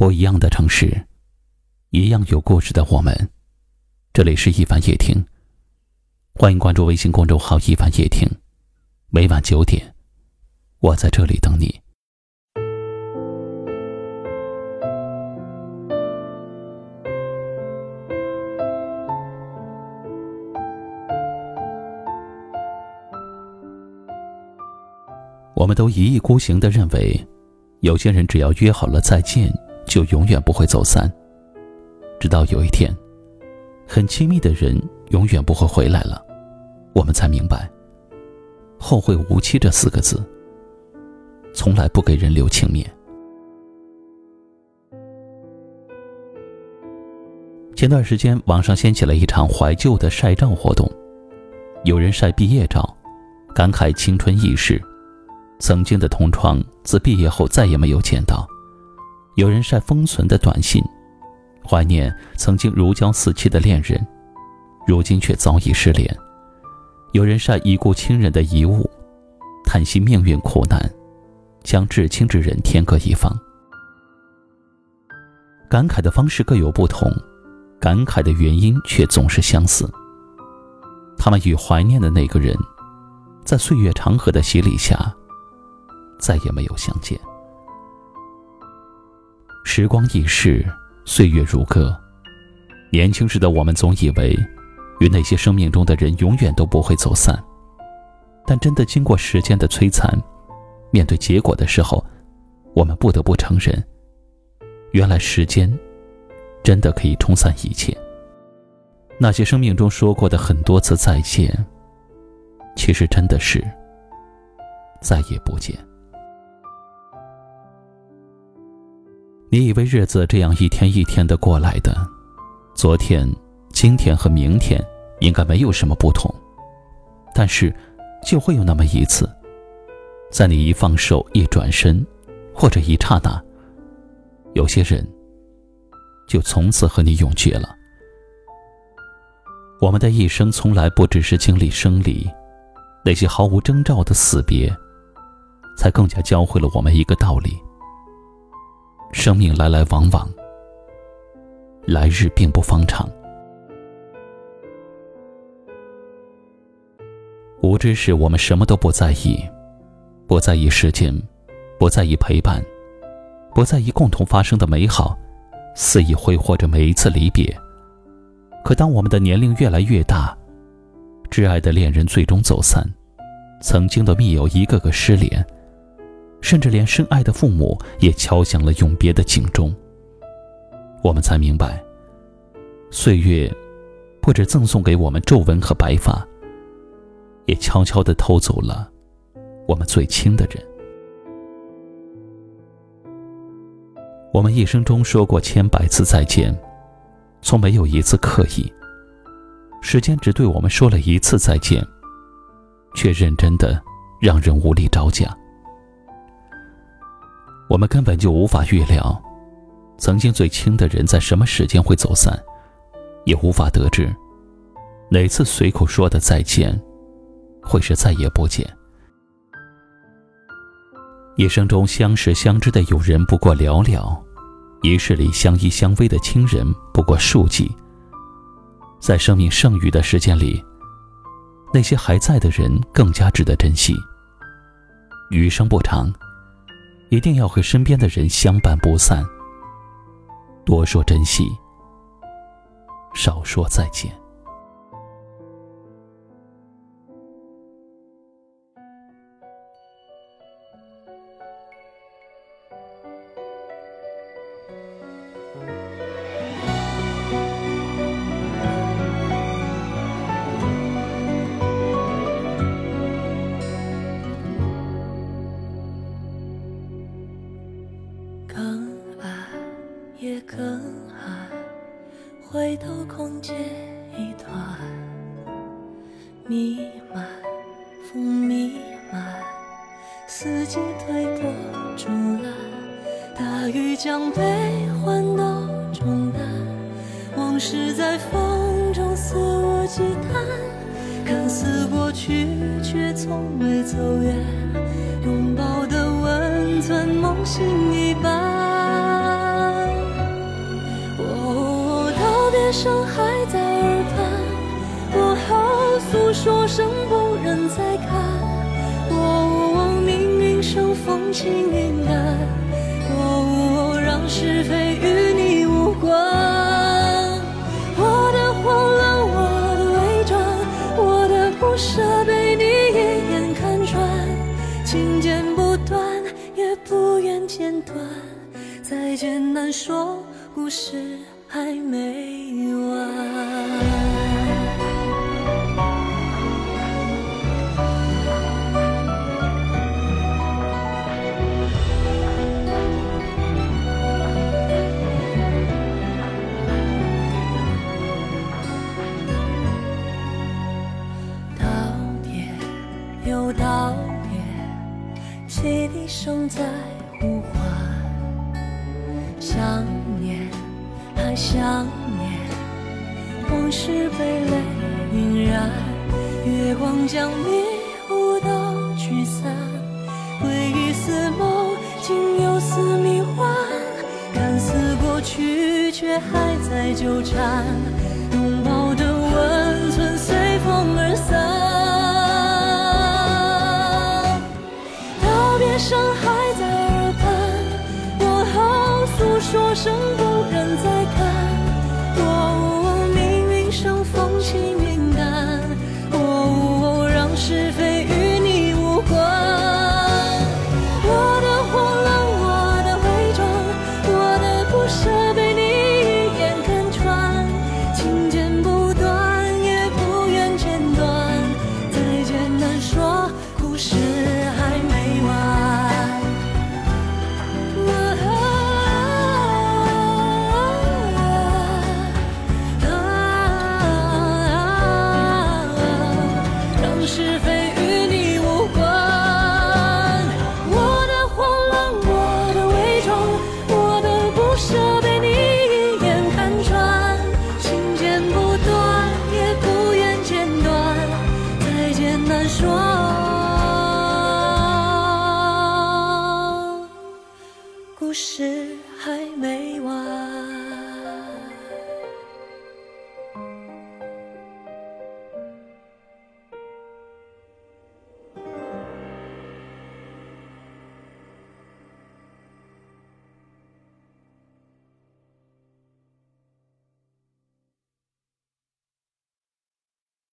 不一样的城市，一样有故事的我们。这里是一凡夜听，欢迎关注微信公众号“一凡夜听”，每晚九点，我在这里等你。我们都一意孤行的认为，有些人只要约好了再见，就永远不会走散。直到有一天，很亲密的人永远不会回来了，我们才明白，“后会无期”这四个字，从来不给人留情面。前段时间，网上掀起了一场怀旧的晒照活动，有人晒毕业照，感慨青春易逝。曾经的同窗，自毕业后再也没有见到。有人晒封存的短信，怀念曾经如胶似漆的恋人，如今却早已失联。有人晒已故亲人的遗物，叹息命运苦难，将至亲之人天各一方。感慨的方式各有不同，感慨的原因却总是相似。他们与怀念的那个人，在岁月长河的洗礼下。再也没有相见。时光易逝，岁月如歌。年轻时的我们总以为，与那些生命中的人永远都不会走散。但真的经过时间的摧残，面对结果的时候，我们不得不承认，原来时间真的可以冲散一切。那些生命中说过的很多次再见，其实真的是再也不见。你以为日子这样一天一天的过来的，昨天、今天和明天应该没有什么不同，但是就会有那么一次，在你一放手、一转身，或者一刹那，有些人就从此和你永绝了。我们的一生从来不只是经历生离，那些毫无征兆的死别，才更加教会了我们一个道理。生命来来往往，来日并不方长。无知时，我们什么都不在意，不在意时间，不在意陪伴，不在意共同发生的美好，肆意挥霍着每一次离别。可当我们的年龄越来越大，挚爱的恋人最终走散，曾经的密友一个个失联。甚至连深爱的父母也敲响了永别的警钟。我们才明白，岁月不止赠送给我们皱纹和白发，也悄悄地偷走了我们最亲的人。我们一生中说过千百次再见，从没有一次刻意。时间只对我们说了一次再见，却认真的让人无力招架。我们根本就无法预料，曾经最亲的人在什么时间会走散，也无法得知，哪次随口说的再见，会是再也不见。一生中相识相知的友人不过寥寥，一世里相依相偎的亲人不过数计。在生命剩余的时间里，那些还在的人更加值得珍惜。余生不长。一定要和身边的人相伴不散，多说珍惜，少说再见。头空阶一团，弥漫风弥漫，四季推波助澜，大雨将悲欢都冲淡，往事在风中肆无忌惮，看似过去却从未走远，拥抱的温存梦醒一般。声还在耳畔，我好诉说声不忍再看。哦，命运生风轻云淡，哦，让是非与你无关。我的慌乱，我的伪装，我的不舍被你一眼看穿，情剪不断，也不愿剪断，再见难说，故事。还没完。道别又道别，汽笛声在呼唤，想。还想念，往事被泪晕染，月光将迷雾都驱散，回忆似梦，竟又似迷幻，看似过去，却还在纠缠，拥抱的温存随风而散，道别声还在耳畔，过后诉说声不是否是非与你无关。我的慌乱我的伪装我的不舍被你一眼看穿。情剪不断也不愿剪断。再见难说。